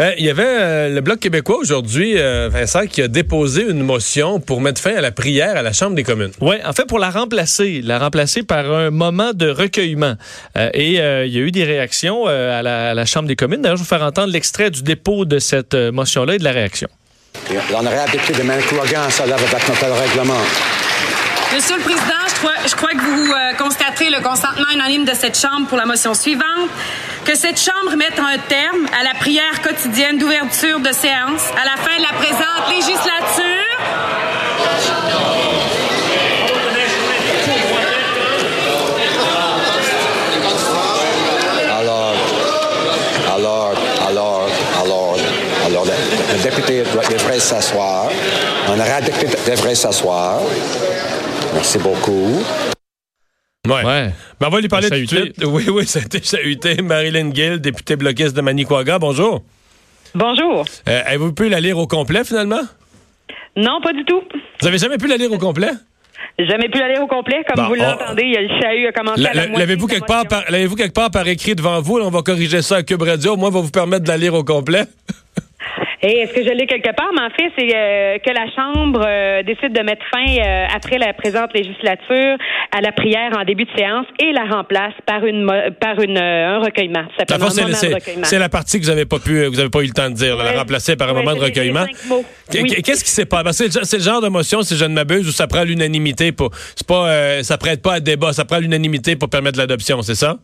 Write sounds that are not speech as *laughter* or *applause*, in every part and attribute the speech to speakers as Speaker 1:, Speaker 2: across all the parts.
Speaker 1: Euh, il y avait euh, le Bloc québécois aujourd'hui, euh, Vincent, qui a déposé une motion pour mettre fin à la prière à la Chambre des communes.
Speaker 2: Oui, en fait, pour la remplacer, la remplacer par un moment de recueillement. et il y a eu des réactions à la, Chambre des communes. D'ailleurs, je vais vous faire entendre l'extrait du dépôt de cette motion-là et de la réaction.
Speaker 3: L'honorable député de Mancouagan, ça avec notre règlement.
Speaker 4: Monsieur le Président, je je crois que vous constaterez le consentement unanime de cette Chambre pour la motion suivante que cette Chambre mette un terme à la prière quotidienne d'ouverture de séance à la fin de la présente législature.
Speaker 3: Alors, alors, alors, alors, alors, le, député devrait s'asseoir. Un député devrait s'asseoir. Merci beaucoup.
Speaker 1: Ouais. ouais. Ben, on va lui parler tout de suite. Oui, oui, ça a été chahuté. Marilyn Gill, députée bloquiste de Manicouaga. Bonjour.
Speaker 5: Bonjour.
Speaker 1: Euh, Avez-vous pu la lire au complet, finalement?
Speaker 5: Non, pas du tout.
Speaker 1: Vous avez jamais pu la lire au complet?
Speaker 5: Jamais pu la lire au complet. Comme vous l'entendez, il y a le chahut a commencé à la
Speaker 1: L'avez-vous quelque, part par, quelque part par écrit devant vous? on va corriger ça à Cube Radio. Moi, on va vous permettre de la lire au complet. *laughs*
Speaker 5: Et est-ce que je l'ai quelque part? Mais en fait, c'est euh, que la Chambre euh, décide de mettre fin, euh, après la présente législature, à la prière en début de séance et la remplace par une par une, un recueillement.
Speaker 1: C'est la partie que vous n'avez pas pu, vous avez pas eu le temps de dire, la remplacer par un moment de recueillement. Qu'est-ce qui s'est passé? C'est le genre de motion, si je ne m'abuse, où ça prend l'unanimité pour, c'est pas, ça prête pas à débat, ça prend l'unanimité pour permettre l'adoption, c'est ça?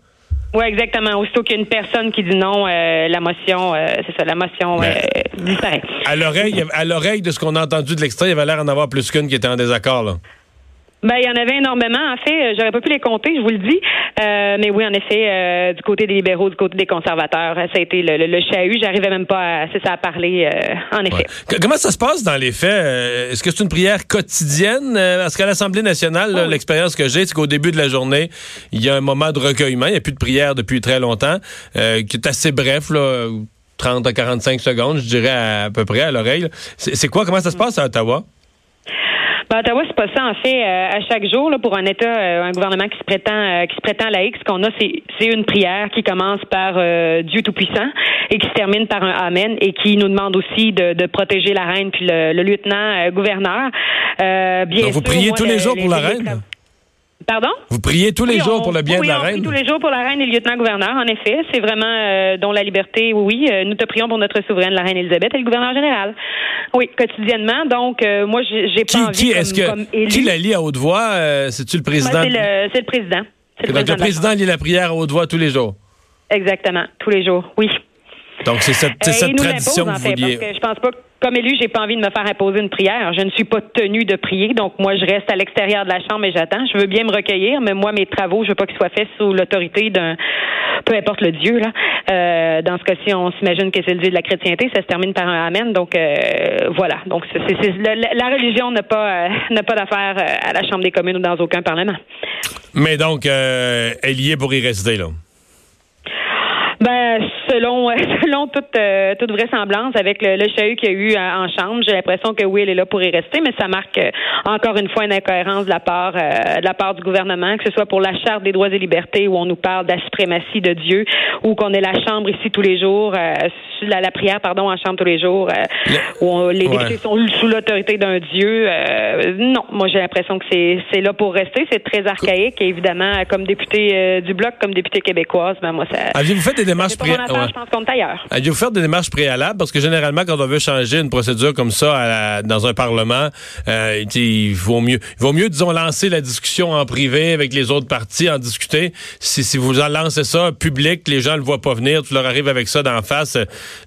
Speaker 5: Oui, exactement. Aussitôt qu'il y a une personne qui dit non, euh, la motion, euh, c'est ça, la motion euh, disparaît.
Speaker 1: À l'oreille, à l'oreille de ce qu'on a entendu de l'extrait, il avait l'air d'en avoir plus qu'une qui était en désaccord, là.
Speaker 5: Ben, il y en avait énormément. En fait, j'aurais pas pu les compter, je vous le dis. mais oui, en effet, du côté des libéraux, du côté des conservateurs, ça a été le, le, chahut. J'arrivais même pas à, ça, à parler, en effet.
Speaker 1: Comment ça se passe dans les faits? Est-ce que c'est une prière quotidienne? Parce qu'à l'Assemblée nationale, l'expérience que j'ai, c'est qu'au début de la journée, il y a un moment de recueillement. Il n'y a plus de prière depuis très longtemps, qui est assez bref, là, 30 à 45 secondes, je dirais à, peu près à l'oreille. C'est quoi? Comment ça se passe à Ottawa?
Speaker 5: Ben, Ottawa, c'est pas ça. En fait, euh, à chaque jour, là, pour un État, euh, un gouvernement qui se prétend, euh, qui se prétend laïque, ce qu'on a, c'est une prière qui commence par Dieu Tout-Puissant et qui se termine par un Amen et qui nous demande aussi de, de protéger la reine puis le, le lieutenant-gouverneur.
Speaker 1: bien Donc, vous priez tous les jours pour la reine?
Speaker 5: Pardon?
Speaker 1: Vous priez tous les jours pour le bien de la
Speaker 5: on
Speaker 1: reine?
Speaker 5: Prie tous les jours pour la reine et le lieutenant-gouverneur, en effet. C'est vraiment euh, dont la liberté, oui, euh, nous te prions pour notre souveraine, la reine Elisabeth, et le gouverneur général. Oui, quotidiennement. Donc, euh, moi, j'ai pas envie
Speaker 1: qui, est-ce que, Qui la lit à haute voix? C'est-tu le président?
Speaker 5: c'est le, président.
Speaker 1: Le Donc, le président lit la prière à haute voix tous les jours?
Speaker 5: Exactement, tous les jours, oui.
Speaker 1: Donc, c'est cette, cette tradition que vous vouliez.
Speaker 5: Parce que je pense pas comme élu, j'ai pas envie de me faire imposer une prière. Je ne suis pas tenue de prier, donc moi, je reste à l'extérieur de la chambre et j'attends. Je veux bien me recueillir, mais moi, mes travaux, je veux pas qu'ils soient faits sous l'autorité d'un, peu importe le Dieu là. Euh, dans ce cas-ci, on s'imagine que c'est le Dieu de la chrétienté. Ça se termine par un amen. Donc euh, voilà. Donc c'est, la, religion n'a pas euh, n'a pas d'affaire à la Chambre des communes ou dans aucun parlement.
Speaker 1: Mais donc, elle y est pour y rester là.
Speaker 5: Ben, selon *laughs* selon toute euh, toute vraisemblance, avec le, le chahut qu'il y a eu en, chambre, j'ai l'impression que oui, elle est là pour y rester, mais ça marque euh, encore une fois une incohérence de la part euh, de la part du gouvernement, que ce soit pour la charte des droits et libertés où on nous parle de la suprématie de Dieu, ou qu'on est la chambre ici tous les jours, la, la, prière pardon en chambre tous les jours, où les députés sont sous l'autorité d'un Dieu. non, moi j'ai l'impression que c'est c'est là pour rester. C'est très archaïque et évidemment, comme député du bloc, comme député québécoise, ben moi ça.
Speaker 1: Fait des démarches
Speaker 5: préalables?
Speaker 1: Avez-vous fait des démarches préalables parce que généralement quand on veut changer une procédure comme ça dans un parlement, euh, il vaut mieux, il vaut mieux disons lancer la discussion en privé avec les autres partis, en discuter. Si, si vous en lancez ça public, les gens le voient pas venir, tu leur arrives avec ça d'en face,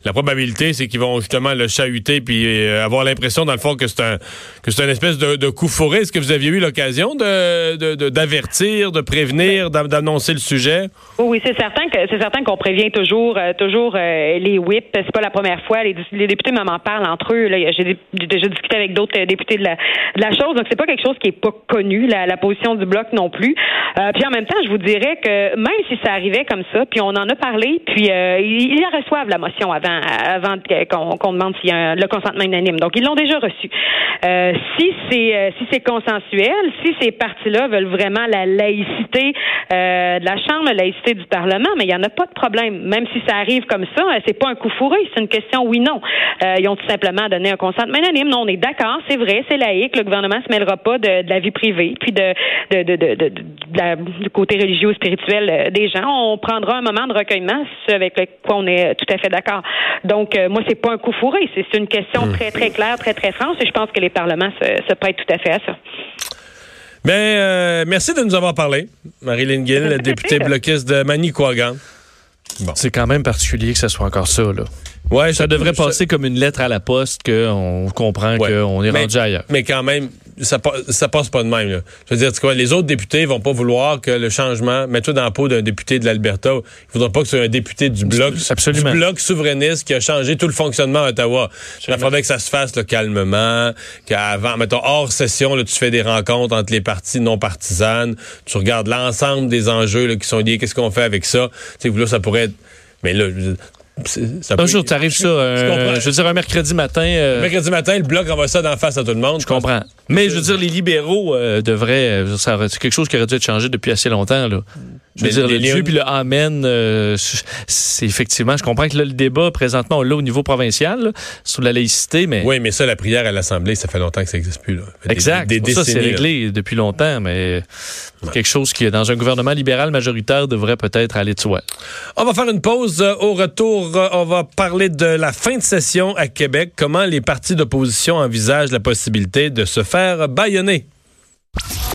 Speaker 1: la probabilité c'est qu'ils vont justement le chahuter puis euh, avoir l'impression dans le fond que c'est un que c'est une espèce de, de coup fourré. Est-ce que vous aviez eu l'occasion de d'avertir, de, prévenir, d'annoncer le sujet?
Speaker 5: Oui, c'est certain que c'est certain qu'on prévient toujours euh, toujours euh, les whips. C'est pas la première fois. Les, députés m'en parlent entre eux. J'ai déjà discuté avec d'autres députés de la, chose. Donc c'est pas quelque chose qui est pas connu, la, position du bloc non plus. Euh, puis en même temps, je vous dirais que même si ça arrivait comme ça, puis on en a parlé, puis ils, reçoivent la motion avant qu'on demande s'il y a le consentement unanime. Donc ils l'ont déjà reçu. si c'est si c'est consensuel, si ces partis-là veulent vraiment la laïcité de la Chambre, la laïcité du Parlement, mais il n'y en a pas de problème problème. Même si ça arrive comme ça, c'est pas un coup fourré, c'est une question oui-non. ils ont tout simplement donné un consentement unanime. Non, on est d'accord, c'est vrai, c'est laïque, le gouvernement se mêlera pas de, la vie privée, puis de, de, de, de, du côté religieux ou spirituel des gens. On prendra un moment de recueillement, ce avec quoi on est tout à fait d'accord. Donc, moi, c'est pas un coup fourré, c'est une question hmm. très, très claire, très, très franche, et je pense que les parlements se, se prêtent tout à fait à ça.
Speaker 1: Euh, merci de nous avoir parlé, Marilyn Gill, députée bloquiste de Manicouagan.
Speaker 2: Bon. C'est quand même particulier que ce soit encore ça, là.
Speaker 1: Ouais,
Speaker 2: ça, devrait passer comme une lettre à la poste qu'on comprend qu'on est rendu ailleurs.
Speaker 1: Mais quand même, ça, ça passe pas de même. Là. Je veux dire, les autres députés vont pas vouloir que le changement, mets-toi dans la peau d'un député de l'Alberta, ils voudront pas que ce soit un député du bloc,
Speaker 2: Absolument.
Speaker 1: du bloc souverainiste qui a changé tout le fonctionnement à Ottawa. Il faudrait que ça se fasse là, calmement, qu'avant, mettons, hors session, là, tu fais des rencontres entre les partis non partisanes, tu regardes l'ensemble des enjeux là, qui sont liés, qu'est-ce qu'on fait avec ça? Tu sais, là, ça pourrait être mais là,
Speaker 2: ça un jour, tu arrives ça, je veux dire, un mercredi matin.
Speaker 1: Euh, mercredi matin, le bloc envoie ça d'en face à tout le monde.
Speaker 2: Je comprends. Mais je veux dire, les libéraux euh, devraient. C'est quelque chose qui aurait dû être changé depuis assez longtemps. Là. Je veux dire, le Dieu puis le Amen, euh, c'est effectivement, je comprends que là, le débat, présentement, là, au niveau provincial, sur la laïcité, mais...
Speaker 1: Oui, mais ça, la prière à l'Assemblée, ça fait longtemps que ça n'existe plus. Là.
Speaker 2: exact. ça, c'est réglé depuis longtemps, mais quelque chose qui, dans un gouvernement libéral majoritaire, devrait peut-être aller de soi.
Speaker 1: On va faire une pause. Au retour, on va parler de la fin de session à Québec. Comment les partis d'opposition envisagent la possibilité de se faire baïonner.